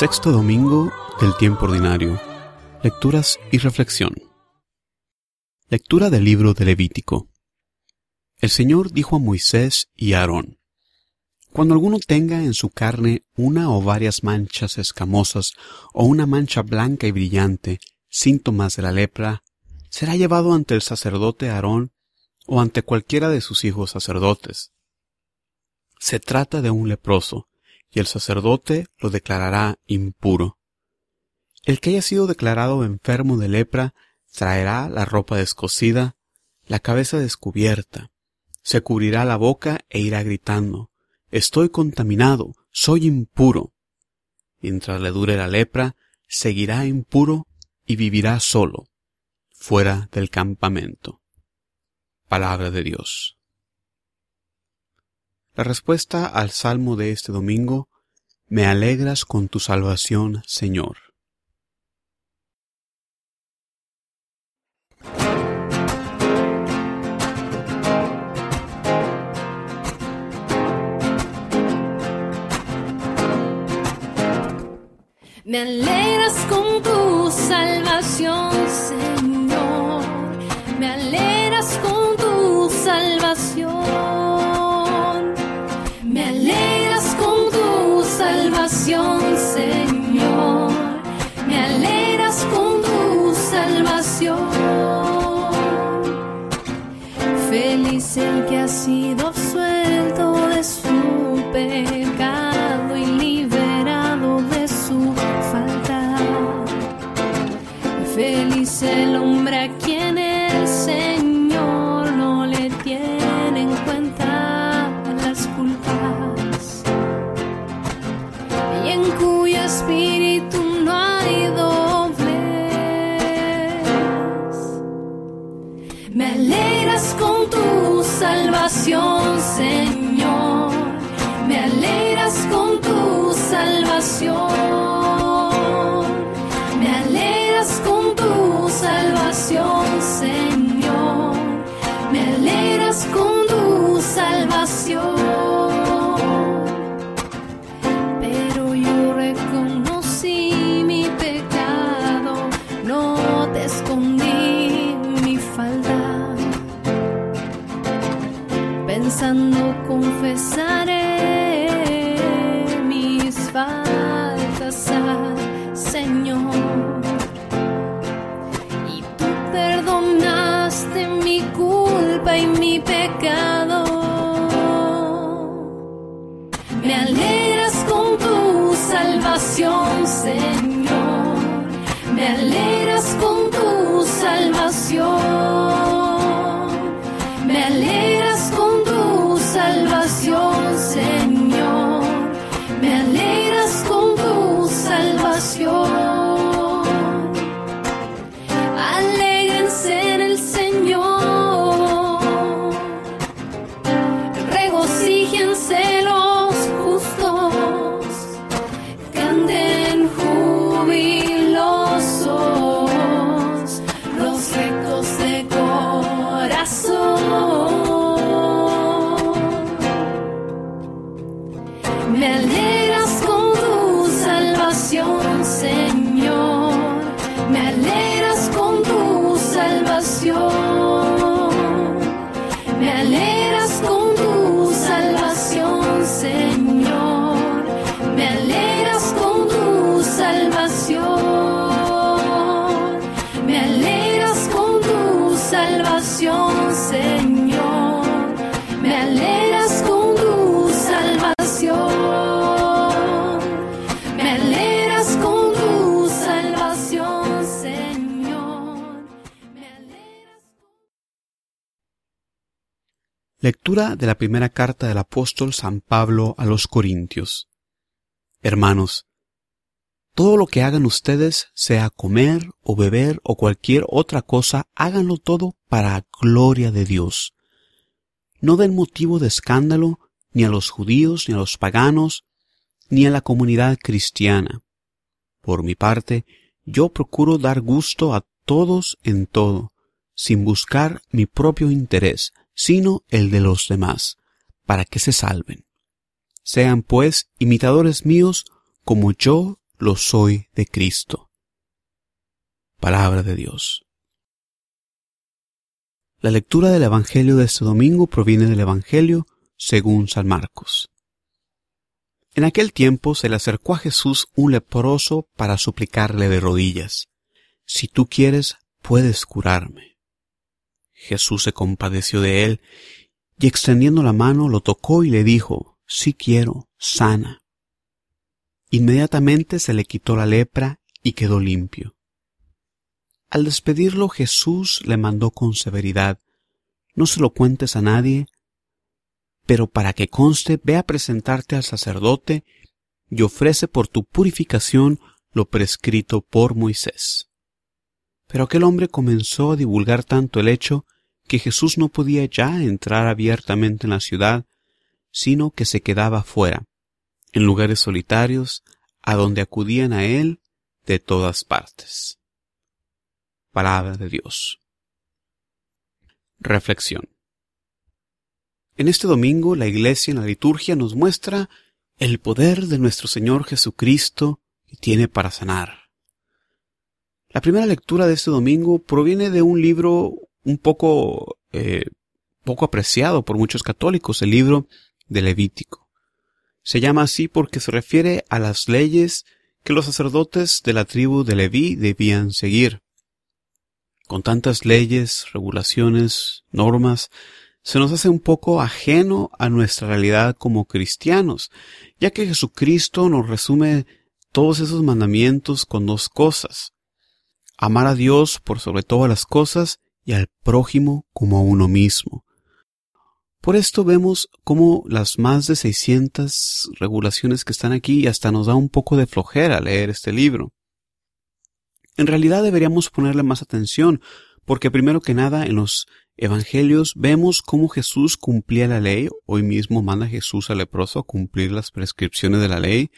Sexto domingo del tiempo ordinario. Lecturas y reflexión. Lectura del libro de Levítico. El Señor dijo a Moisés y a Aarón, Cuando alguno tenga en su carne una o varias manchas escamosas o una mancha blanca y brillante, síntomas de la lepra, será llevado ante el sacerdote Aarón o ante cualquiera de sus hijos sacerdotes. Se trata de un leproso, y el sacerdote lo declarará impuro. El que haya sido declarado enfermo de lepra traerá la ropa descosida, la cabeza descubierta, se cubrirá la boca e irá gritando, Estoy contaminado, soy impuro. Mientras le dure la lepra, seguirá impuro y vivirá solo, fuera del campamento. Palabra de Dios. La respuesta al salmo de este domingo, Me alegras con tu salvación, Señor. Me alegras con tu salvación, Señor. Me alegras con tu salvación. Señor. Me alegras con tu salvación. Feliz el que ha sido Me alegras con tu salvación, Señor. Me alegras con tu salvación. Me alegras con tu salvación, Señor. Me alegras con tu salvación. Pensando confesaré Lectura de la primera carta del apóstol San Pablo a los Corintios. Hermanos, todo lo que hagan ustedes, sea comer o beber o cualquier otra cosa, háganlo todo para gloria de Dios. No den motivo de escándalo ni a los judíos, ni a los paganos, ni a la comunidad cristiana. Por mi parte, yo procuro dar gusto a todos en todo, sin buscar mi propio interés, sino el de los demás, para que se salven. Sean pues imitadores míos como yo lo soy de Cristo. Palabra de Dios. La lectura del Evangelio de este domingo proviene del Evangelio según San Marcos. En aquel tiempo se le acercó a Jesús un leproso para suplicarle de rodillas, Si tú quieres, puedes curarme. Jesús se compadeció de él y extendiendo la mano lo tocó y le dijo, Sí quiero, sana. Inmediatamente se le quitó la lepra y quedó limpio. Al despedirlo Jesús le mandó con severidad, No se lo cuentes a nadie, pero para que conste, ve a presentarte al sacerdote y ofrece por tu purificación lo prescrito por Moisés. Pero aquel hombre comenzó a divulgar tanto el hecho que Jesús no podía ya entrar abiertamente en la ciudad, sino que se quedaba fuera, en lugares solitarios, a donde acudían a él de todas partes. Palabra de Dios. Reflexión. En este domingo la Iglesia en la liturgia nos muestra el poder de nuestro Señor Jesucristo que tiene para sanar. La primera lectura de este domingo proviene de un libro un poco eh, poco apreciado por muchos católicos, el libro de Levítico. Se llama así porque se refiere a las leyes que los sacerdotes de la tribu de Leví debían seguir. Con tantas leyes, regulaciones, normas, se nos hace un poco ajeno a nuestra realidad como cristianos, ya que Jesucristo nos resume todos esos mandamientos con dos cosas. Amar a Dios por sobre todas las cosas y al prójimo como a uno mismo. Por esto vemos cómo las más de 600 regulaciones que están aquí hasta nos da un poco de flojera leer este libro. En realidad deberíamos ponerle más atención, porque primero que nada en los evangelios vemos cómo Jesús cumplía la ley, hoy mismo manda Jesús al leproso a cumplir las prescripciones de la ley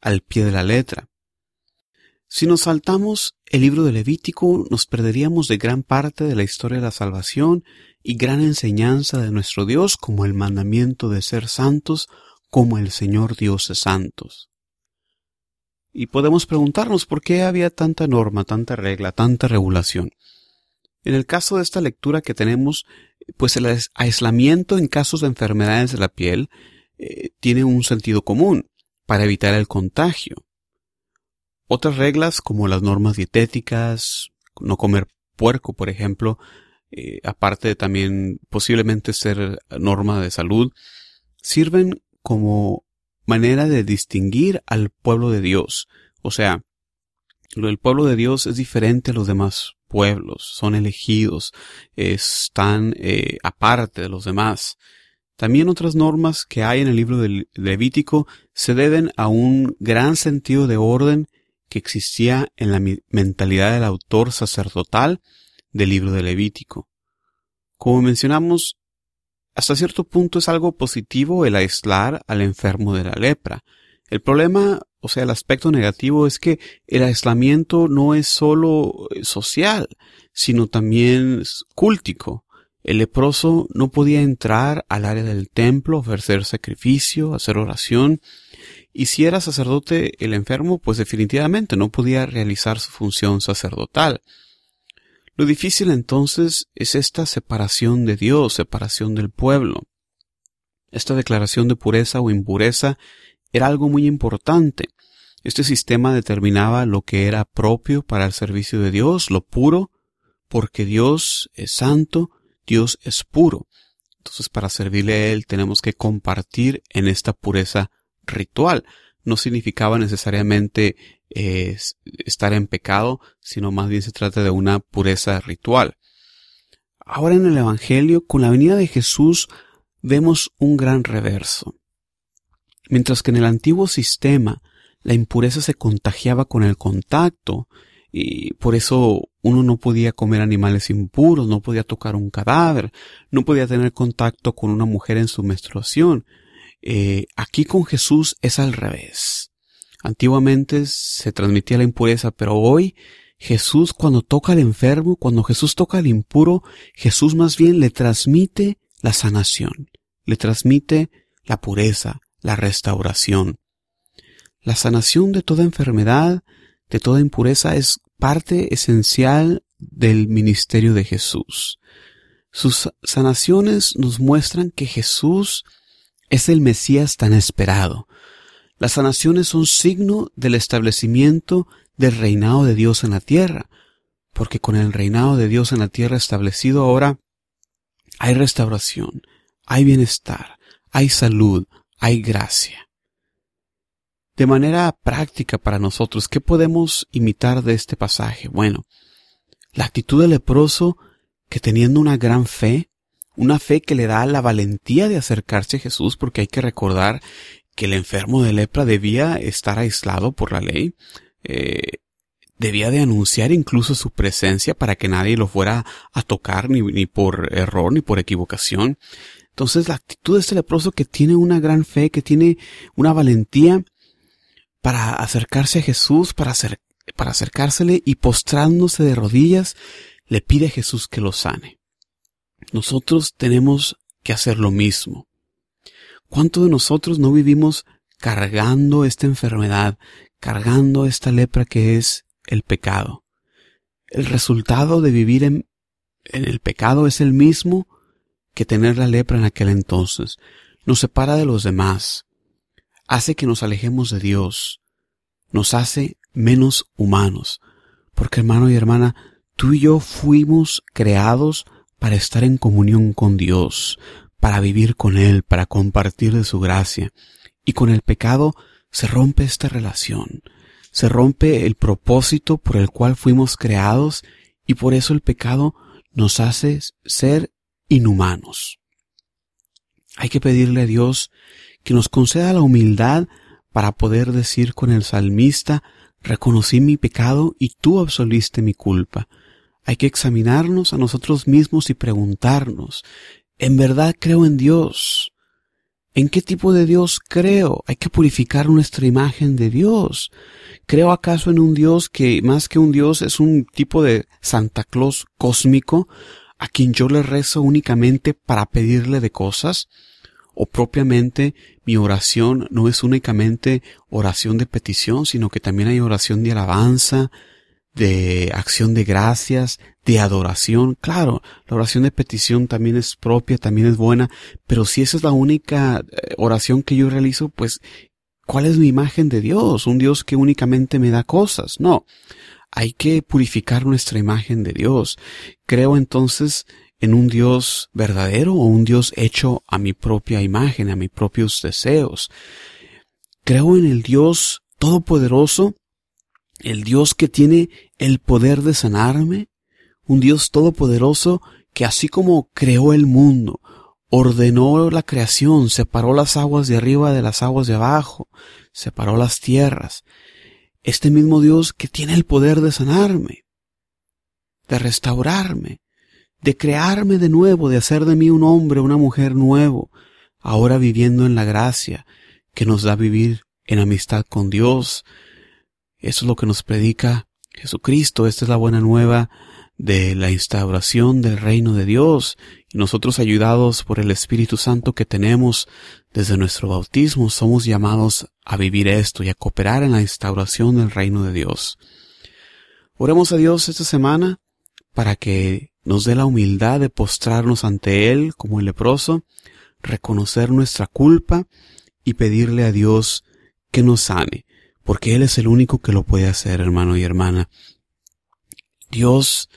al pie de la letra. Si nos saltamos el libro de Levítico, nos perderíamos de gran parte de la historia de la salvación y gran enseñanza de nuestro Dios como el mandamiento de ser santos como el Señor Dios es santos. Y podemos preguntarnos por qué había tanta norma, tanta regla, tanta regulación. En el caso de esta lectura que tenemos, pues el aislamiento en casos de enfermedades de la piel eh, tiene un sentido común para evitar el contagio. Otras reglas como las normas dietéticas, no comer puerco, por ejemplo, eh, aparte de también posiblemente ser norma de salud, sirven como manera de distinguir al pueblo de Dios. O sea, el pueblo de Dios es diferente a los demás pueblos, son elegidos, están eh, aparte de los demás. También otras normas que hay en el libro de Levítico se deben a un gran sentido de orden que existía en la mentalidad del autor sacerdotal del libro de Levítico. Como mencionamos, hasta cierto punto es algo positivo el aislar al enfermo de la lepra. El problema o sea, el aspecto negativo es que el aislamiento no es solo eh, social, sino también cúltico. El leproso no podía entrar al área del templo, ofrecer sacrificio, hacer oración, y si era sacerdote el enfermo, pues definitivamente no podía realizar su función sacerdotal. Lo difícil entonces es esta separación de Dios, separación del pueblo. Esta declaración de pureza o impureza era algo muy importante. Este sistema determinaba lo que era propio para el servicio de Dios, lo puro, porque Dios es santo, Dios es puro. Entonces, para servirle a Él tenemos que compartir en esta pureza ritual. No significaba necesariamente eh, estar en pecado, sino más bien se trata de una pureza ritual. Ahora en el Evangelio, con la venida de Jesús, vemos un gran reverso. Mientras que en el antiguo sistema la impureza se contagiaba con el contacto y por eso uno no podía comer animales impuros, no podía tocar un cadáver, no podía tener contacto con una mujer en su menstruación. Eh, aquí con Jesús es al revés. Antiguamente se transmitía la impureza, pero hoy Jesús cuando toca al enfermo, cuando Jesús toca al impuro, Jesús más bien le transmite la sanación, le transmite la pureza, la restauración. La sanación de toda enfermedad, de toda impureza, es parte esencial del ministerio de Jesús. Sus sanaciones nos muestran que Jesús es el Mesías tan esperado. Las sanaciones son signo del establecimiento del reinado de Dios en la tierra, porque con el reinado de Dios en la tierra establecido ahora hay restauración, hay bienestar, hay salud, hay gracia. De manera práctica para nosotros, ¿qué podemos imitar de este pasaje? Bueno, la actitud del leproso que teniendo una gran fe, una fe que le da la valentía de acercarse a Jesús, porque hay que recordar que el enfermo de lepra debía estar aislado por la ley, eh, debía de anunciar incluso su presencia para que nadie lo fuera a tocar ni, ni por error ni por equivocación. Entonces la actitud de este leproso que tiene una gran fe, que tiene una valentía para acercarse a Jesús, para, para acercársele y postrándose de rodillas, le pide a Jesús que lo sane. Nosotros tenemos que hacer lo mismo. ¿Cuántos de nosotros no vivimos cargando esta enfermedad, cargando esta lepra que es el pecado? El resultado de vivir en, en el pecado es el mismo que tener la lepra en aquel entonces. Nos separa de los demás, hace que nos alejemos de Dios, nos hace menos humanos. Porque hermano y hermana, tú y yo fuimos creados para estar en comunión con Dios, para vivir con Él, para compartir de su gracia. Y con el pecado se rompe esta relación, se rompe el propósito por el cual fuimos creados y por eso el pecado nos hace ser inhumanos. Hay que pedirle a Dios que nos conceda la humildad para poder decir con el salmista, reconocí mi pecado y tú absolviste mi culpa. Hay que examinarnos a nosotros mismos y preguntarnos, ¿en verdad creo en Dios? ¿En qué tipo de Dios creo? Hay que purificar nuestra imagen de Dios. ¿Creo acaso en un Dios que más que un Dios es un tipo de Santa Claus cósmico a quien yo le rezo únicamente para pedirle de cosas? o propiamente mi oración no es únicamente oración de petición, sino que también hay oración de alabanza, de acción de gracias, de adoración. Claro, la oración de petición también es propia, también es buena, pero si esa es la única eh, oración que yo realizo, pues, ¿cuál es mi imagen de Dios? Un Dios que únicamente me da cosas. No. Hay que purificar nuestra imagen de Dios. Creo entonces en un Dios verdadero o un Dios hecho a mi propia imagen, a mis propios deseos. Creo en el Dios todopoderoso, el Dios que tiene el poder de sanarme, un Dios todopoderoso que así como creó el mundo, ordenó la creación, separó las aguas de arriba de las aguas de abajo, separó las tierras. Este mismo Dios que tiene el poder de sanarme, de restaurarme, de crearme de nuevo, de hacer de mí un hombre, una mujer nuevo, ahora viviendo en la gracia que nos da vivir en amistad con Dios. Eso es lo que nos predica Jesucristo. Esta es la buena nueva de la instauración del reino de Dios y nosotros ayudados por el Espíritu Santo que tenemos desde nuestro bautismo somos llamados a vivir esto y a cooperar en la instauración del reino de Dios. Oremos a Dios esta semana para que nos dé la humildad de postrarnos ante Él como el leproso, reconocer nuestra culpa y pedirle a Dios que nos sane, porque Él es el único que lo puede hacer, hermano y hermana. Dios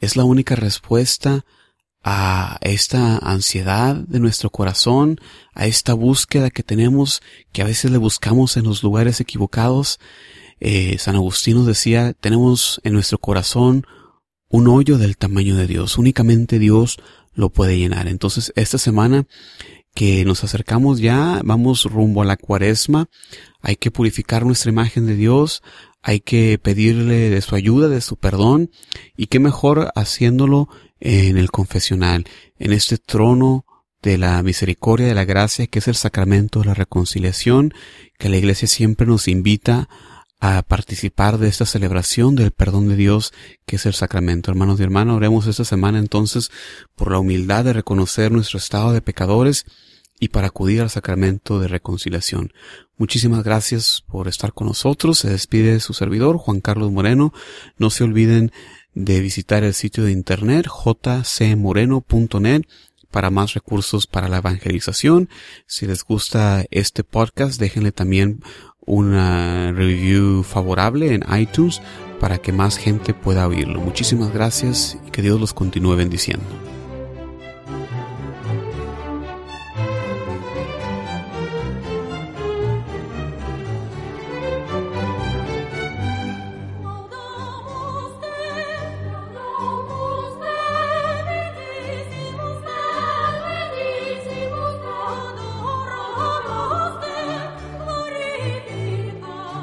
es la única respuesta a esta ansiedad de nuestro corazón, a esta búsqueda que tenemos, que a veces le buscamos en los lugares equivocados. Eh, San Agustín decía, tenemos en nuestro corazón un hoyo del tamaño de Dios. Únicamente Dios lo puede llenar. Entonces, esta semana que nos acercamos ya, vamos rumbo a la cuaresma, hay que purificar nuestra imagen de Dios, hay que pedirle de su ayuda, de su perdón, y qué mejor haciéndolo en el confesional, en este trono de la misericordia, de la gracia, que es el sacramento de la reconciliación, que la iglesia siempre nos invita a participar de esta celebración del perdón de Dios que es el sacramento. Hermanos y hermanas, oremos esta semana entonces por la humildad de reconocer nuestro estado de pecadores y para acudir al sacramento de reconciliación. Muchísimas gracias por estar con nosotros. Se despide su servidor, Juan Carlos Moreno. No se olviden de visitar el sitio de internet jcmoreno.net para más recursos para la evangelización. Si les gusta este podcast, déjenle también una review favorable en iTunes para que más gente pueda oírlo. Muchísimas gracias y que Dios los continúe bendiciendo.